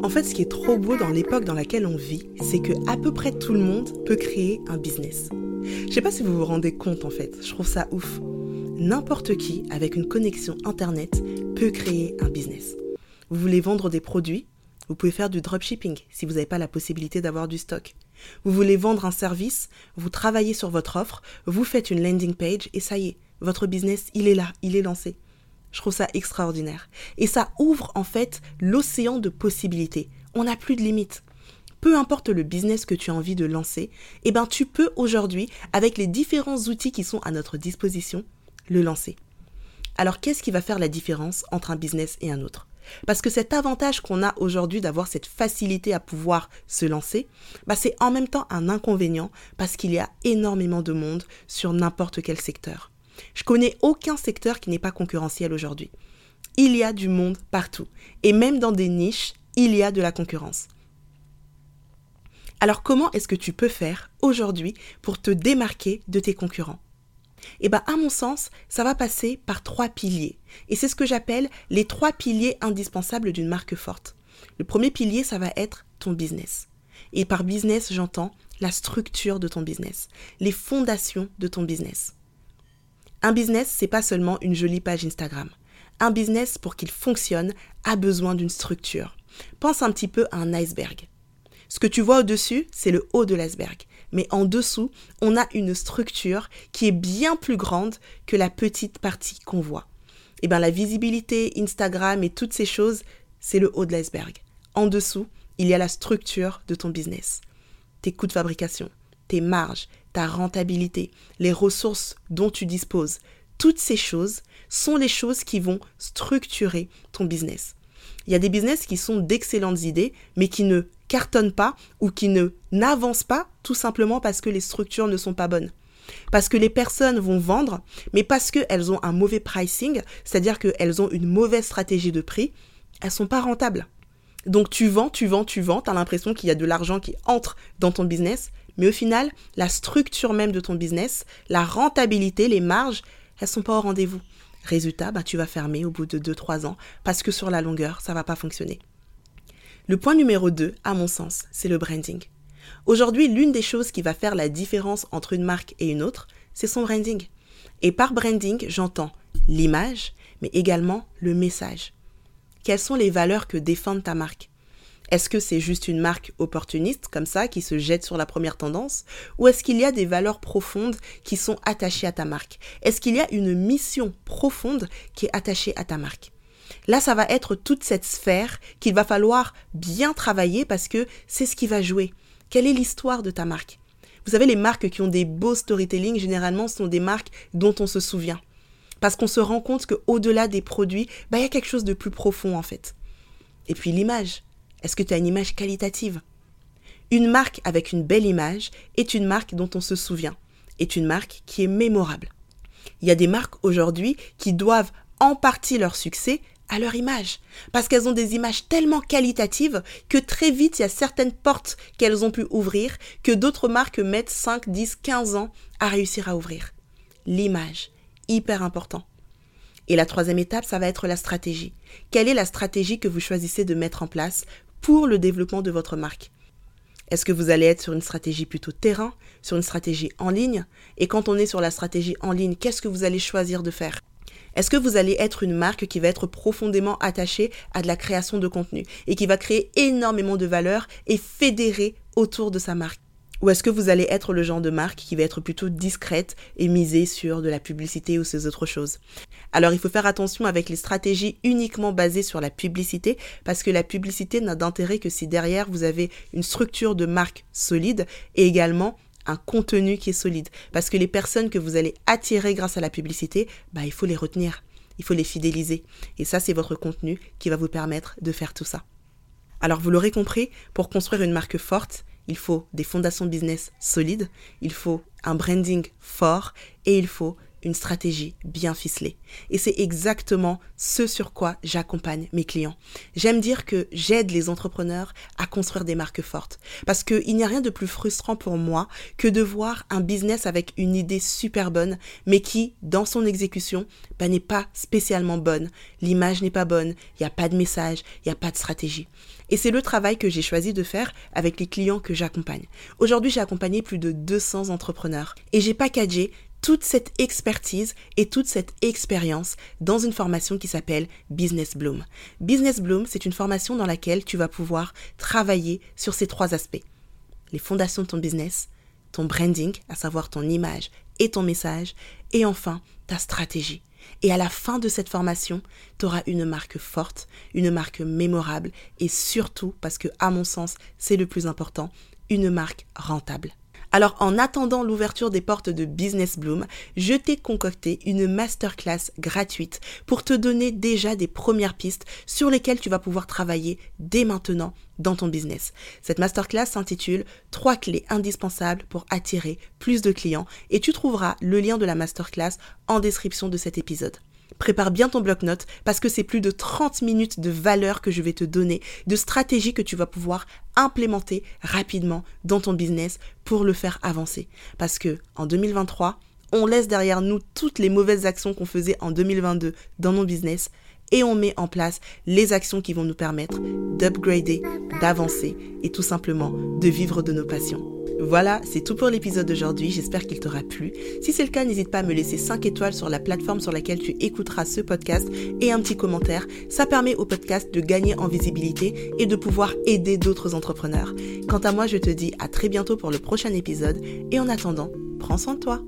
En fait, ce qui est trop beau dans l'époque dans laquelle on vit, c'est que à peu près tout le monde peut créer un business. Je sais pas si vous vous rendez compte en fait, je trouve ça ouf. N'importe qui avec une connexion internet peut créer un business. Vous voulez vendre des produits, vous pouvez faire du dropshipping si vous n'avez pas la possibilité d'avoir du stock. Vous voulez vendre un service, vous travaillez sur votre offre, vous faites une landing page et ça y est, votre business, il est là, il est lancé. Je trouve ça extraordinaire. Et ça ouvre en fait l'océan de possibilités. On n'a plus de limites. Peu importe le business que tu as envie de lancer, eh ben tu peux aujourd'hui, avec les différents outils qui sont à notre disposition, le lancer. Alors qu'est-ce qui va faire la différence entre un business et un autre? Parce que cet avantage qu'on a aujourd'hui d'avoir cette facilité à pouvoir se lancer, bah c'est en même temps un inconvénient parce qu'il y a énormément de monde sur n'importe quel secteur. Je connais aucun secteur qui n'est pas concurrentiel aujourd'hui. Il y a du monde partout. Et même dans des niches, il y a de la concurrence. Alors comment est-ce que tu peux faire aujourd'hui pour te démarquer de tes concurrents? Eh bien à mon sens, ça va passer par trois piliers. Et c'est ce que j'appelle les trois piliers indispensables d'une marque forte. Le premier pilier, ça va être ton business. Et par business, j'entends la structure de ton business, les fondations de ton business. Un business, c'est pas seulement une jolie page Instagram. Un business, pour qu'il fonctionne, a besoin d'une structure. Pense un petit peu à un iceberg. Ce que tu vois au-dessus, c'est le haut de l'iceberg. Mais en dessous, on a une structure qui est bien plus grande que la petite partie qu'on voit. Et eh bien la visibilité, Instagram et toutes ces choses, c'est le haut de l'iceberg. En dessous, il y a la structure de ton business. Tes coûts de fabrication, tes marges, ta rentabilité, les ressources dont tu disposes, toutes ces choses sont les choses qui vont structurer ton business. Il y a des business qui sont d'excellentes idées, mais qui ne cartonnent pas ou qui ne n'avancent pas tout simplement parce que les structures ne sont pas bonnes. Parce que les personnes vont vendre, mais parce qu'elles ont un mauvais pricing, c'est-à-dire qu'elles ont une mauvaise stratégie de prix, elles sont pas rentables. Donc tu vends, tu vends, tu vends, tu as l'impression qu'il y a de l'argent qui entre dans ton business, mais au final, la structure même de ton business, la rentabilité, les marges, elles sont pas au rendez-vous. Résultat, bah, tu vas fermer au bout de 2-3 ans parce que sur la longueur, ça va pas fonctionner. Le point numéro 2, à mon sens, c'est le branding. Aujourd'hui, l'une des choses qui va faire la différence entre une marque et une autre, c'est son branding. Et par branding, j'entends l'image, mais également le message. Quelles sont les valeurs que défend ta marque? Est-ce que c'est juste une marque opportuniste comme ça qui se jette sur la première tendance? Ou est-ce qu'il y a des valeurs profondes qui sont attachées à ta marque? Est-ce qu'il y a une mission profonde qui est attachée à ta marque? Là, ça va être toute cette sphère qu'il va falloir bien travailler parce que c'est ce qui va jouer. Quelle est l'histoire de ta marque? Vous savez, les marques qui ont des beaux storytelling, généralement, sont des marques dont on se souvient. Parce qu'on se rend compte qu'au-delà des produits, bah, il y a quelque chose de plus profond en fait. Et puis l'image. Est-ce que tu as une image qualitative? Une marque avec une belle image est une marque dont on se souvient, est une marque qui est mémorable. Il y a des marques aujourd'hui qui doivent en partie leur succès à leur image, parce qu'elles ont des images tellement qualitatives que très vite il y a certaines portes qu'elles ont pu ouvrir que d'autres marques mettent 5, 10, 15 ans à réussir à ouvrir. L'image, hyper important. Et la troisième étape, ça va être la stratégie. Quelle est la stratégie que vous choisissez de mettre en place pour le développement de votre marque? Est-ce que vous allez être sur une stratégie plutôt terrain, sur une stratégie en ligne? Et quand on est sur la stratégie en ligne, qu'est-ce que vous allez choisir de faire? Est-ce que vous allez être une marque qui va être profondément attachée à de la création de contenu et qui va créer énormément de valeur et fédérer autour de sa marque? Ou est-ce que vous allez être le genre de marque qui va être plutôt discrète et miser sur de la publicité ou ces autres choses? Alors il faut faire attention avec les stratégies uniquement basées sur la publicité parce que la publicité n'a d'intérêt que si derrière vous avez une structure de marque solide et également un contenu qui est solide. Parce que les personnes que vous allez attirer grâce à la publicité, bah, il faut les retenir, il faut les fidéliser. Et ça, c'est votre contenu qui va vous permettre de faire tout ça. Alors vous l'aurez compris, pour construire une marque forte, il faut des fondations business solides, il faut un branding fort et il faut une stratégie bien ficelée. Et c'est exactement ce sur quoi j'accompagne mes clients. J'aime dire que j'aide les entrepreneurs à construire des marques fortes. Parce qu'il n'y a rien de plus frustrant pour moi que de voir un business avec une idée super bonne, mais qui, dans son exécution, bah, n'est pas spécialement bonne. L'image n'est pas bonne, il n'y a pas de message, il n'y a pas de stratégie. Et c'est le travail que j'ai choisi de faire avec les clients que j'accompagne. Aujourd'hui, j'ai accompagné plus de 200 entrepreneurs et j'ai packagé toute cette expertise et toute cette expérience dans une formation qui s'appelle Business Bloom. Business Bloom, c'est une formation dans laquelle tu vas pouvoir travailler sur ces trois aspects. Les fondations de ton business, ton branding, à savoir ton image et ton message, et enfin ta stratégie. Et à la fin de cette formation, tu auras une marque forte, une marque mémorable et surtout, parce que à mon sens, c'est le plus important, une marque rentable. Alors en attendant l'ouverture des portes de Business Bloom, je t'ai concocté une masterclass gratuite pour te donner déjà des premières pistes sur lesquelles tu vas pouvoir travailler dès maintenant dans ton business. Cette masterclass s'intitule 3 clés indispensables pour attirer plus de clients et tu trouveras le lien de la masterclass en description de cet épisode. Prépare bien ton bloc-notes parce que c'est plus de 30 minutes de valeur que je vais te donner, de stratégies que tu vas pouvoir implémenter rapidement dans ton business pour le faire avancer. Parce que en 2023, on laisse derrière nous toutes les mauvaises actions qu'on faisait en 2022 dans nos business et on met en place les actions qui vont nous permettre d'upgrader, d'avancer et tout simplement de vivre de nos passions. Voilà, c'est tout pour l'épisode d'aujourd'hui, j'espère qu'il t'aura plu. Si c'est le cas, n'hésite pas à me laisser 5 étoiles sur la plateforme sur laquelle tu écouteras ce podcast et un petit commentaire. Ça permet au podcast de gagner en visibilité et de pouvoir aider d'autres entrepreneurs. Quant à moi, je te dis à très bientôt pour le prochain épisode et en attendant, prends soin de toi.